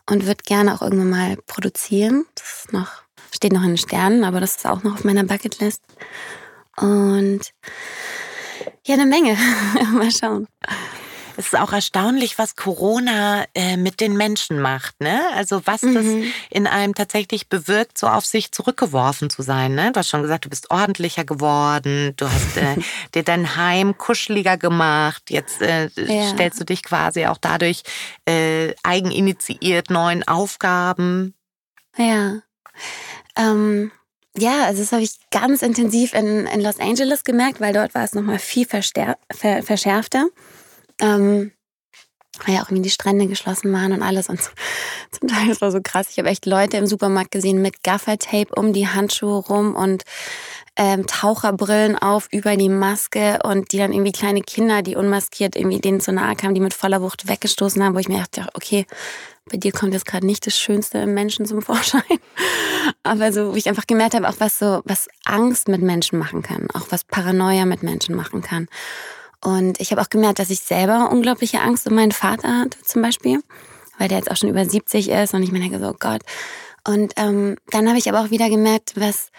[SPEAKER 3] und würde gerne auch irgendwann mal produzieren. Das ist noch, steht noch in den Sternen, aber das ist auch noch auf meiner Bucketlist. Und ja, eine Menge. mal schauen.
[SPEAKER 2] Es ist auch erstaunlich, was Corona äh, mit den Menschen macht. Ne? Also was mhm. das in einem tatsächlich bewirkt, so auf sich zurückgeworfen zu sein. Ne? Du hast schon gesagt, du bist ordentlicher geworden, du hast äh, dir dein Heim kuscheliger gemacht. Jetzt äh, ja. stellst du dich quasi auch dadurch äh, eigeninitiiert neuen Aufgaben.
[SPEAKER 3] Ja. Ähm, ja, also das habe ich ganz intensiv in, in Los Angeles gemerkt, weil dort war es nochmal viel ver verschärfter ähm, weil ja auch irgendwie die Strände geschlossen waren und alles. Und zum Teil, das war so krass. Ich habe echt Leute im Supermarkt gesehen mit Gaffertape um die Handschuhe rum und ähm, Taucherbrillen auf über die Maske und die dann irgendwie kleine Kinder, die unmaskiert irgendwie denen zu nahe kamen, die mit voller Wucht weggestoßen haben, wo ich mir dachte, okay, bei dir kommt jetzt gerade nicht das Schönste im Menschen zum Vorschein. Aber so, wo ich einfach gemerkt habe, auch was so, was Angst mit Menschen machen kann, auch was Paranoia mit Menschen machen kann. Und ich habe auch gemerkt, dass ich selber unglaubliche Angst um meinen Vater hatte zum Beispiel, weil der jetzt auch schon über 70 ist und ich mir denke so, oh Gott. Und ähm, dann habe ich aber auch wieder gemerkt, was,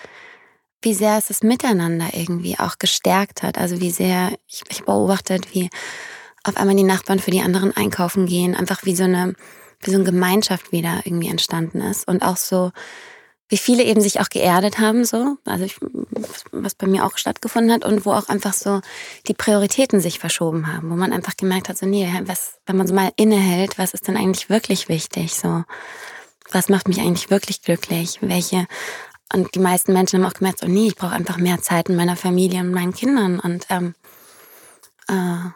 [SPEAKER 3] wie sehr es das Miteinander irgendwie auch gestärkt hat. Also wie sehr, ich, ich beobachtet, wie auf einmal die Nachbarn für die anderen einkaufen gehen, einfach wie so eine, wie so eine Gemeinschaft wieder irgendwie entstanden ist und auch so wie viele eben sich auch geerdet haben, so, also ich, was bei mir auch stattgefunden hat und wo auch einfach so die Prioritäten sich verschoben haben, wo man einfach gemerkt hat, so, nee, was, wenn man so mal innehält, was ist denn eigentlich wirklich wichtig, so, was macht mich eigentlich wirklich glücklich, welche, und die meisten Menschen haben auch gemerkt, so, nee, ich brauche einfach mehr Zeit mit meiner Familie und meinen Kindern und, ähm, äh,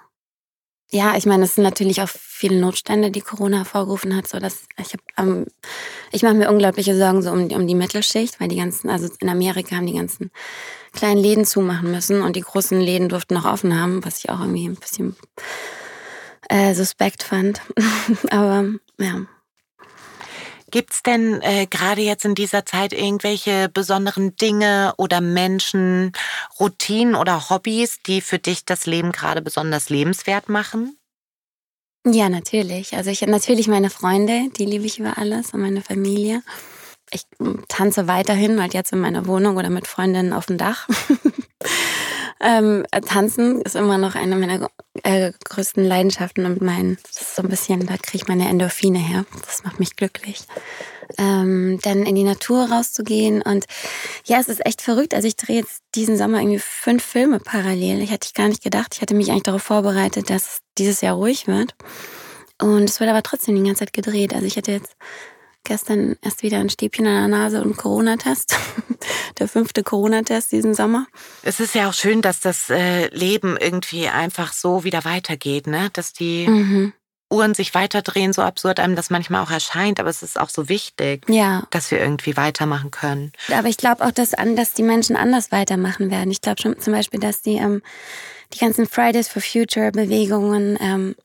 [SPEAKER 3] ja, ich meine, es sind natürlich auch viele Notstände, die Corona hervorgerufen hat. So dass ich habe, ähm, ich mache mir unglaubliche Sorgen so um, um die Mittelschicht, weil die ganzen, also in Amerika haben die ganzen kleinen Läden zumachen müssen und die großen Läden durften noch offen haben, was ich auch irgendwie ein bisschen äh, suspekt fand. Aber ja.
[SPEAKER 2] Gibt's denn äh, gerade jetzt in dieser Zeit irgendwelche besonderen Dinge oder Menschen, Routinen oder Hobbys, die für dich das Leben gerade besonders lebenswert machen?
[SPEAKER 3] Ja, natürlich. Also ich natürlich meine Freunde, die liebe ich über alles und meine Familie. Ich tanze weiterhin, halt jetzt in meiner Wohnung oder mit Freundinnen auf dem Dach. ähm, Tanzen ist immer noch eine meiner äh, größten Leidenschaften und mein, das ist so ein bisschen, da kriege ich meine Endorphine her. Das macht mich glücklich. Ähm, dann in die Natur rauszugehen und ja, es ist echt verrückt. Also ich drehe jetzt diesen Sommer irgendwie fünf Filme parallel. Ich hatte ich gar nicht gedacht. Ich hatte mich eigentlich darauf vorbereitet, dass dieses Jahr ruhig wird. Und es wird aber trotzdem die ganze Zeit gedreht. Also ich hatte jetzt Gestern erst wieder ein Stäbchen an der Nase und Corona-Test. Der fünfte Corona-Test diesen Sommer.
[SPEAKER 2] Es ist ja auch schön, dass das äh, Leben irgendwie einfach so wieder weitergeht, ne? Dass die mhm. Uhren sich weiterdrehen, so absurd einem das manchmal auch erscheint, aber es ist auch so wichtig,
[SPEAKER 3] ja.
[SPEAKER 2] dass wir irgendwie weitermachen können.
[SPEAKER 3] Aber ich glaube auch, dass, dass die Menschen anders weitermachen werden. Ich glaube schon zum Beispiel, dass die, ähm, die ganzen Fridays for Future Bewegungen, ähm,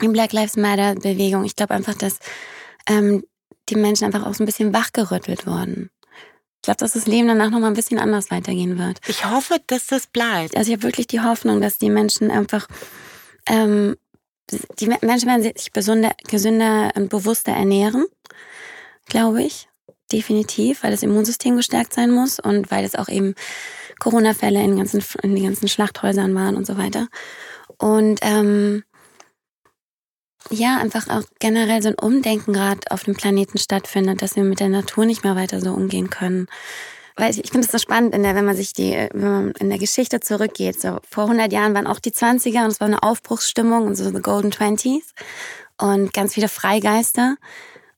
[SPEAKER 3] die Black Lives Matter Bewegung, ich glaube einfach, dass ähm, die Menschen einfach auch so ein bisschen wachgerüttelt worden. Ich glaube, dass das Leben danach nochmal ein bisschen anders weitergehen wird.
[SPEAKER 2] Ich hoffe, dass das bleibt.
[SPEAKER 3] Also ich habe wirklich die Hoffnung, dass die Menschen einfach, ähm, die Menschen werden sich gesünder, gesünder und bewusster ernähren, glaube ich. Definitiv, weil das Immunsystem gestärkt sein muss und weil es auch eben Corona-Fälle in, in den ganzen Schlachthäusern waren und so weiter. Und ähm, ja, einfach auch generell so ein Umdenken gerade auf dem Planeten stattfindet, dass wir mit der Natur nicht mehr weiter so umgehen können. Weil ich, ich finde es so spannend, in der, wenn man sich die, wenn man in der Geschichte zurückgeht. So vor 100 Jahren waren auch die 20er und es war eine Aufbruchsstimmung und so the Golden Twenties und ganz viele Freigeister.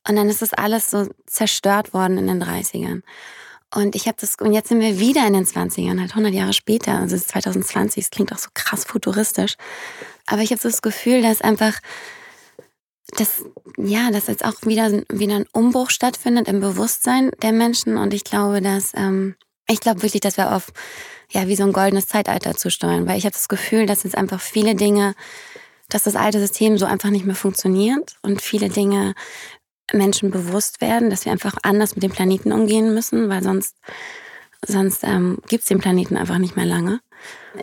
[SPEAKER 3] Und dann ist das alles so zerstört worden in den 30ern. Und ich habe das, und jetzt sind wir wieder in den 20ern, halt 100 Jahre später, also es ist 2020, es klingt auch so krass futuristisch. Aber ich habe so das Gefühl, dass einfach dass, ja, dass jetzt auch wieder, wieder ein Umbruch stattfindet im Bewusstsein der Menschen. Und ich glaube, dass, ähm, ich glaube wirklich, dass wir auf ja wie so ein goldenes Zeitalter zusteuern, weil ich habe das Gefühl, dass jetzt einfach viele Dinge, dass das alte System so einfach nicht mehr funktioniert und viele Dinge Menschen bewusst werden, dass wir einfach anders mit dem Planeten umgehen müssen, weil sonst sonst ähm, gibt den Planeten einfach nicht mehr lange.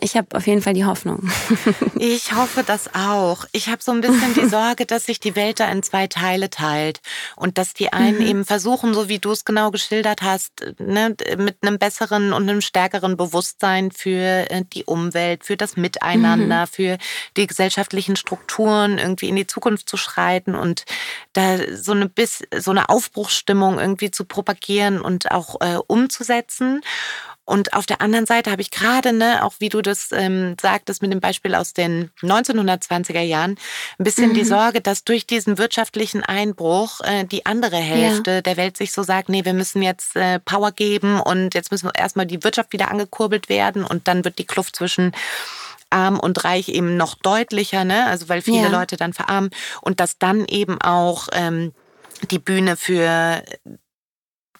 [SPEAKER 3] Ich habe auf jeden Fall die Hoffnung.
[SPEAKER 2] ich hoffe das auch. Ich habe so ein bisschen die Sorge, dass sich die Welt da in zwei Teile teilt und dass die einen mhm. eben versuchen, so wie du es genau geschildert hast, ne, mit einem besseren und einem stärkeren Bewusstsein für äh, die Umwelt, für das Miteinander, mhm. für die gesellschaftlichen Strukturen irgendwie in die Zukunft zu schreiten und da so eine bis so eine Aufbruchsstimmung irgendwie zu propagieren und auch äh, umzusetzen. Und auf der anderen Seite habe ich gerade, ne, auch wie du das ähm, sagtest mit dem Beispiel aus den 1920er Jahren, ein bisschen mhm. die Sorge, dass durch diesen wirtschaftlichen Einbruch äh, die andere Hälfte ja. der Welt sich so sagt, nee, wir müssen jetzt äh, Power geben und jetzt müssen wir erstmal die Wirtschaft wieder angekurbelt werden und dann wird die Kluft zwischen arm und reich eben noch deutlicher, ne? Also weil viele ja. Leute dann verarmen und dass dann eben auch ähm, die Bühne für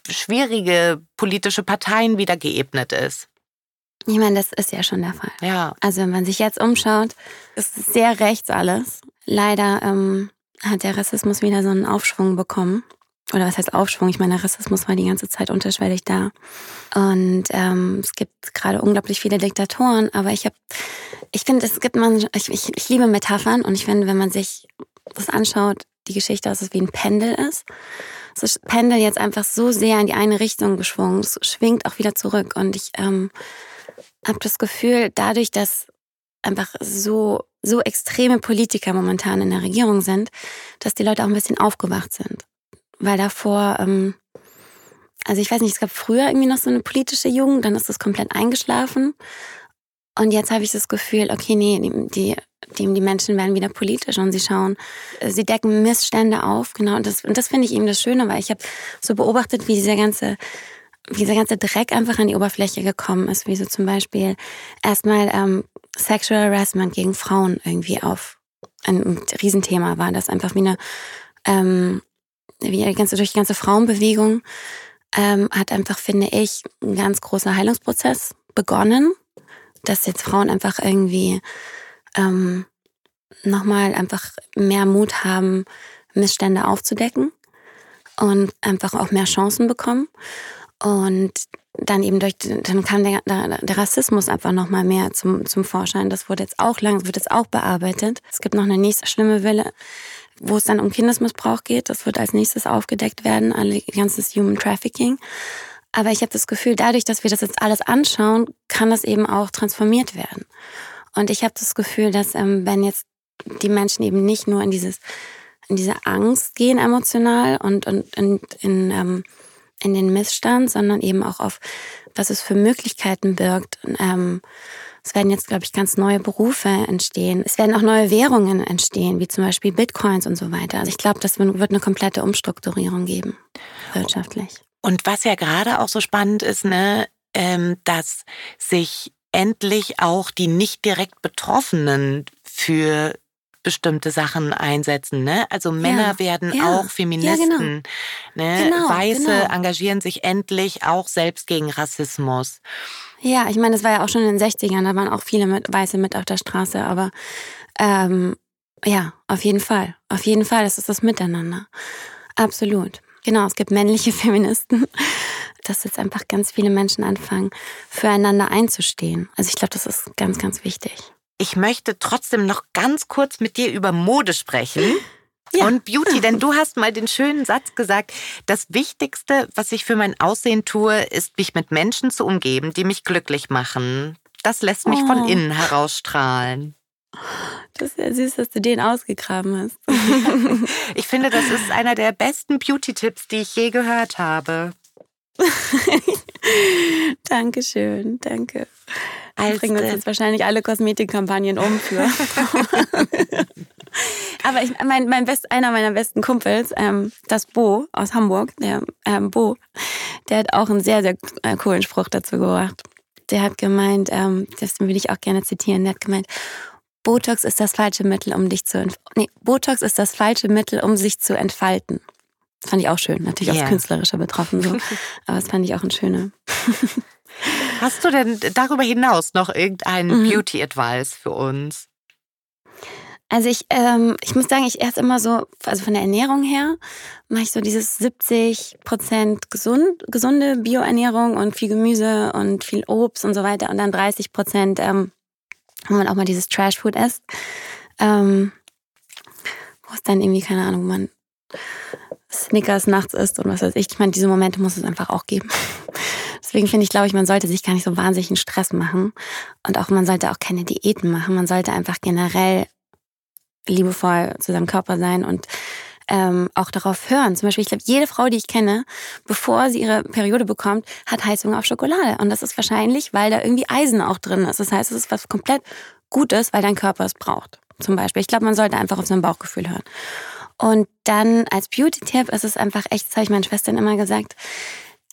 [SPEAKER 2] schwierige politische Parteien wieder geebnet ist.
[SPEAKER 3] Ich meine, das ist ja schon der Fall.
[SPEAKER 2] Ja.
[SPEAKER 3] Also wenn man sich jetzt umschaut, ist es sehr rechts alles. Leider ähm, hat der Rassismus wieder so einen Aufschwung bekommen. Oder was heißt Aufschwung? Ich meine, der Rassismus war die ganze Zeit unterschwellig da. Und ähm, es gibt gerade unglaublich viele Diktatoren, aber ich habe, ich finde, es gibt man, ich, ich, ich liebe Metaphern und ich finde, wenn man sich das anschaut, die Geschichte, dass es wie ein Pendel ist das Pendel jetzt einfach so sehr in die eine Richtung geschwungen. Es schwingt auch wieder zurück. Und ich ähm, habe das Gefühl, dadurch, dass einfach so, so extreme Politiker momentan in der Regierung sind, dass die Leute auch ein bisschen aufgewacht sind. Weil davor, ähm, also ich weiß nicht, es gab früher irgendwie noch so eine politische Jugend, dann ist das komplett eingeschlafen. Und jetzt habe ich das Gefühl, okay, nee, die, die dem die Menschen werden wieder politisch und sie schauen, äh, sie decken Missstände auf, genau. Und das, und das finde ich eben das Schöne, weil ich habe so beobachtet, wie dieser ganze, wie dieser ganze Dreck einfach an die Oberfläche gekommen ist, wie so zum Beispiel erstmal ähm, Sexual Harassment gegen Frauen irgendwie auf ein Riesenthema war, das einfach wie eine, ähm, wie die ganze, durch die ganze Frauenbewegung ähm, hat einfach, finde ich, ein ganz großer Heilungsprozess begonnen, dass jetzt Frauen einfach irgendwie ähm, nochmal einfach mehr Mut haben, Missstände aufzudecken und einfach auch mehr Chancen bekommen. Und dann eben durch, dann kam der, der, Rassismus einfach nochmal mehr zum, zum Vorschein. Das wurde jetzt auch lang, wird jetzt auch bearbeitet. Es gibt noch eine nächste schlimme Welle, wo es dann um Kindesmissbrauch geht. Das wird als nächstes aufgedeckt werden, alle ganzes Human Trafficking. Aber ich habe das Gefühl, dadurch, dass wir das jetzt alles anschauen, kann das eben auch transformiert werden. Und ich habe das Gefühl, dass ähm, wenn jetzt die Menschen eben nicht nur in dieses in diese Angst gehen emotional und, und, und in, ähm, in den Missstand, sondern eben auch auf, was es für Möglichkeiten birgt. Und, ähm, es werden jetzt, glaube ich, ganz neue Berufe entstehen. Es werden auch neue Währungen entstehen, wie zum Beispiel Bitcoins und so weiter. Also ich glaube, das wird eine komplette Umstrukturierung geben, wirtschaftlich.
[SPEAKER 2] Und was ja gerade auch so spannend ist, ne, ähm, dass sich endlich auch die nicht direkt Betroffenen für bestimmte Sachen einsetzen. Ne? Also Männer ja, werden ja, auch Feministen. Ja, genau. Ne? Genau, Weiße genau. engagieren sich endlich auch selbst gegen Rassismus.
[SPEAKER 3] Ja, ich meine, das war ja auch schon in den 60ern, da waren auch viele mit, Weiße mit auf der Straße, aber ähm, ja, auf jeden Fall. Auf jeden Fall, das ist das Miteinander. Absolut. Genau, es gibt männliche Feministen dass jetzt einfach ganz viele Menschen anfangen, füreinander einzustehen. Also ich glaube, das ist ganz, ganz wichtig.
[SPEAKER 2] Ich möchte trotzdem noch ganz kurz mit dir über Mode sprechen. Ja. Und Beauty, denn du hast mal den schönen Satz gesagt, das Wichtigste, was ich für mein Aussehen tue, ist, mich mit Menschen zu umgeben, die mich glücklich machen. Das lässt mich oh. von innen herausstrahlen.
[SPEAKER 3] Das ist ja süß, dass du den ausgegraben hast.
[SPEAKER 2] ich finde, das ist einer der besten Beauty-Tipps, die ich je gehört habe.
[SPEAKER 3] Dankeschön, danke. Als bringen wir uns jetzt wahrscheinlich alle Kosmetikkampagnen um für. Aber ich, mein, mein Best, einer meiner besten Kumpels, ähm, das Bo aus Hamburg, der ähm, Bo, der hat auch einen sehr, sehr äh, coolen Spruch dazu gebracht. Der hat gemeint, ähm, das will ich auch gerne zitieren, der hat gemeint, Botox ist das falsche Mittel, um dich zu nee, Botox ist das falsche Mittel, um sich zu entfalten. Das fand ich auch schön, natürlich yeah. aus künstlerischer betroffen so. Aber das fand ich auch ein schöner.
[SPEAKER 2] Hast du denn darüber hinaus noch irgendeinen mhm. Beauty-Advice für uns?
[SPEAKER 3] Also ich, ähm, ich muss sagen, ich erst immer so, also von der Ernährung her, mache ich so dieses 70 Prozent gesund, gesunde Bioernährung und viel Gemüse und viel Obst und so weiter und dann 30 Prozent, ähm, wo man auch mal dieses Trash-Food isst. Ähm, wo es dann irgendwie, keine Ahnung, man Snickers nachts isst und was weiß ich. Ich meine, diese Momente muss es einfach auch geben. Deswegen finde ich, glaube ich, man sollte sich gar nicht so wahnsinnig Stress machen. Und auch man sollte auch keine Diäten machen. Man sollte einfach generell liebevoll zu seinem Körper sein und ähm, auch darauf hören. Zum Beispiel, ich glaube, jede Frau, die ich kenne, bevor sie ihre Periode bekommt, hat Heißhunger auf Schokolade. Und das ist wahrscheinlich, weil da irgendwie Eisen auch drin ist. Das heißt, es ist was komplett Gutes, weil dein Körper es braucht. Zum Beispiel. Ich glaube, man sollte einfach auf sein Bauchgefühl hören. Und dann als Beauty-Tipp ist es einfach echt, das habe ich meinen Schwestern immer gesagt,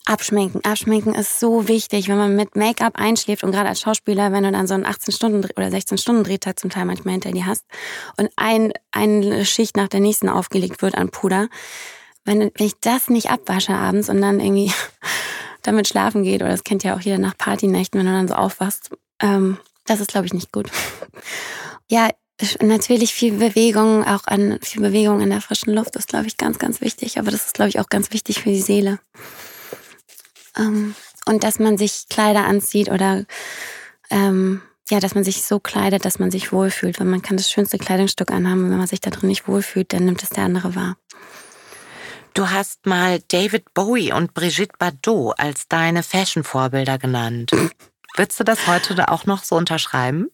[SPEAKER 3] Abschminken. Abschminken ist so wichtig, wenn man mit Make-up einschläft und gerade als Schauspieler, wenn du dann so einen 18 Stunden oder 16 Stunden Drehtag zum Teil manchmal hinter dir hast und ein, eine Schicht nach der nächsten aufgelegt wird an Puder, wenn, wenn ich das nicht abwasche abends und dann irgendwie damit schlafen geht, oder das kennt ja auch jeder nach Partynächten, wenn du dann so aufwachst, ähm, das ist glaube ich nicht gut. ja, natürlich viel Bewegung, auch an viel Bewegung in der frischen Luft ist glaube ich ganz, ganz wichtig, aber das ist glaube ich auch ganz wichtig für die Seele. Ähm, und dass man sich Kleider anzieht oder ähm, ja, dass man sich so kleidet, dass man sich wohlfühlt. Weil man kann das schönste Kleidungsstück anhaben und wenn man sich da drin nicht wohlfühlt, dann nimmt es der andere wahr.
[SPEAKER 2] Du hast mal David Bowie und Brigitte Bardot als deine Fashion-Vorbilder genannt. Würdest du das heute auch noch so unterschreiben?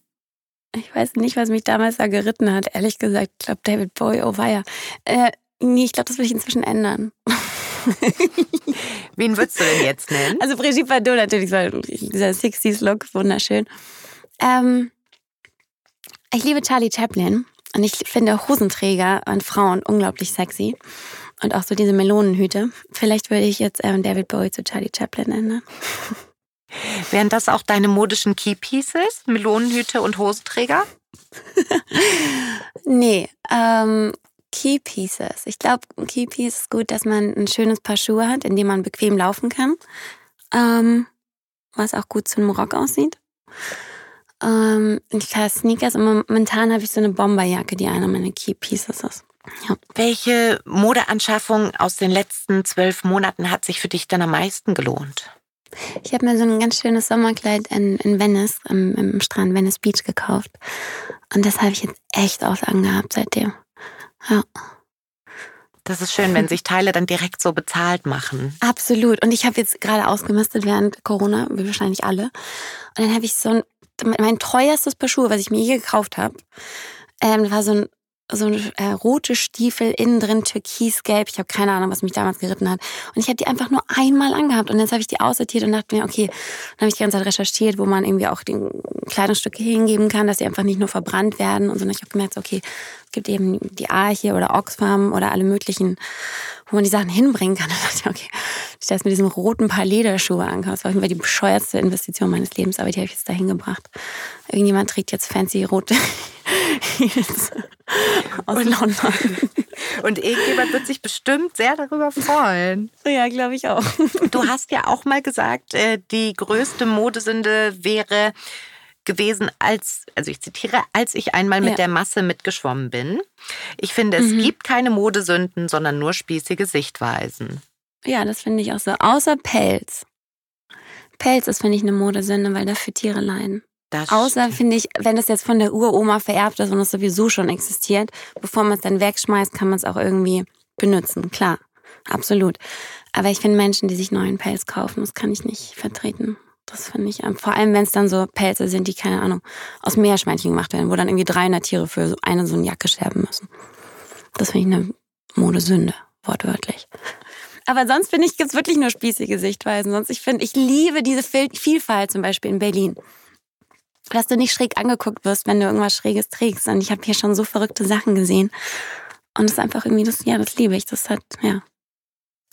[SPEAKER 3] Ich weiß nicht, was mich damals da geritten hat. Ehrlich gesagt, ich glaube David Bowie, oh weia. Äh, nee, ich glaube, das will ich inzwischen ändern.
[SPEAKER 2] Wen würdest du denn jetzt nennen?
[SPEAKER 3] Also Brigitte Bardot natürlich, dieser 60s-Look, wunderschön. Ähm, ich liebe Charlie Chaplin und ich finde Hosenträger an Frauen unglaublich sexy. Und auch so diese Melonenhüte. Vielleicht würde ich jetzt ähm, David Bowie zu Charlie Chaplin ändern.
[SPEAKER 2] Wären das auch deine modischen Keypieces? Melonenhüte und Hosenträger?
[SPEAKER 3] nee, ähm, Key Pieces. Ich glaube, ein Key Piece ist gut, dass man ein schönes Paar Schuhe hat, in dem man bequem laufen kann. Ähm, was auch gut zu einem Rock aussieht. Ähm, ein paar Sneakers und momentan habe ich so eine Bomberjacke, die einer meiner Key Pieces ist.
[SPEAKER 2] Ja. Welche Modeanschaffung aus den letzten zwölf Monaten hat sich für dich dann am meisten gelohnt?
[SPEAKER 3] Ich habe mir so ein ganz schönes Sommerkleid in, in Venice, im, im Strand Venice Beach gekauft. Und das habe ich jetzt echt oft angehabt seitdem. Ja.
[SPEAKER 2] Das ist schön, wenn sich Teile dann direkt so bezahlt machen.
[SPEAKER 3] Absolut. Und ich habe jetzt gerade ausgemistet während Corona, wie wahrscheinlich alle. Und dann habe ich so ein, mein teuerstes Paar Schuhe, was ich mir je gekauft habe, ähm, war so ein so äh, rote Stiefel, innen drin türkisgelb. Ich habe keine Ahnung, was mich damals geritten hat. Und ich habe die einfach nur einmal angehabt. Und jetzt habe ich die aussortiert und dachte mir, okay, dann habe ich die ganze Zeit recherchiert, wo man irgendwie auch die Kleidungsstücke hingeben kann, dass sie einfach nicht nur verbrannt werden. Und so. Und ich habe gemerkt, okay, es gibt eben die Arche oder Oxfam oder alle möglichen, wo man die Sachen hinbringen kann. Und dachte okay, ich habe mit diesem roten Paar Lederschuhe angekauft. Das war irgendwie die bescheuerste Investition meines Lebens, aber die habe ich jetzt da hingebracht. Irgendjemand trägt jetzt fancy rote aus und, London.
[SPEAKER 2] Und irgendjemand wird sich bestimmt sehr darüber freuen.
[SPEAKER 3] Ja, glaube ich auch.
[SPEAKER 2] Du hast ja auch mal gesagt, äh, die größte Modesünde wäre gewesen, als, also ich zitiere, als ich einmal mit ja. der Masse mitgeschwommen bin. Ich finde, es mhm. gibt keine Modesünden, sondern nur spießige Sichtweisen.
[SPEAKER 3] Ja, das finde ich auch so. Außer Pelz. Pelz ist, finde ich, eine Modesünde, weil dafür Tiere leiden. Das Außer finde ich, wenn es jetzt von der Uroma vererbt ist und es sowieso schon existiert, bevor man es dann wegschmeißt, kann man es auch irgendwie benutzen. Klar, absolut. Aber ich finde Menschen, die sich neuen Pelz kaufen, das kann ich nicht vertreten. Das finde ich, vor allem wenn es dann so Pelze sind, die, keine Ahnung, aus Meerschweinchen gemacht werden, wo dann irgendwie 300 Tiere für so eine so eine Jacke sterben müssen. Das finde ich eine Modesünde, wortwörtlich. Aber sonst finde ich, es wirklich nur spießige Sichtweisen. Sonst, ich finde, ich liebe diese Vielfalt zum Beispiel in Berlin dass du nicht schräg angeguckt wirst, wenn du irgendwas Schräges trägst. Und ich habe hier schon so verrückte Sachen gesehen. Und es ist einfach irgendwie, das, ja, das liebe ich. Das hat, ja,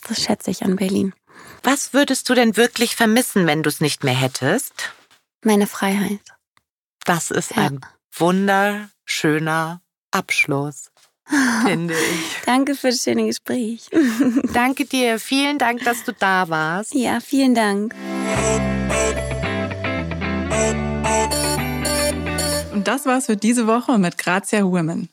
[SPEAKER 3] das schätze ich an Berlin.
[SPEAKER 2] Was würdest du denn wirklich vermissen, wenn du es nicht mehr hättest?
[SPEAKER 3] Meine Freiheit.
[SPEAKER 2] Das ist ja. ein wunderschöner Abschluss. Finde ich.
[SPEAKER 3] Danke für das schöne Gespräch.
[SPEAKER 2] Danke dir. Vielen Dank, dass du da warst.
[SPEAKER 3] Ja, vielen Dank.
[SPEAKER 1] Und das war's für diese Woche mit Grazia Women.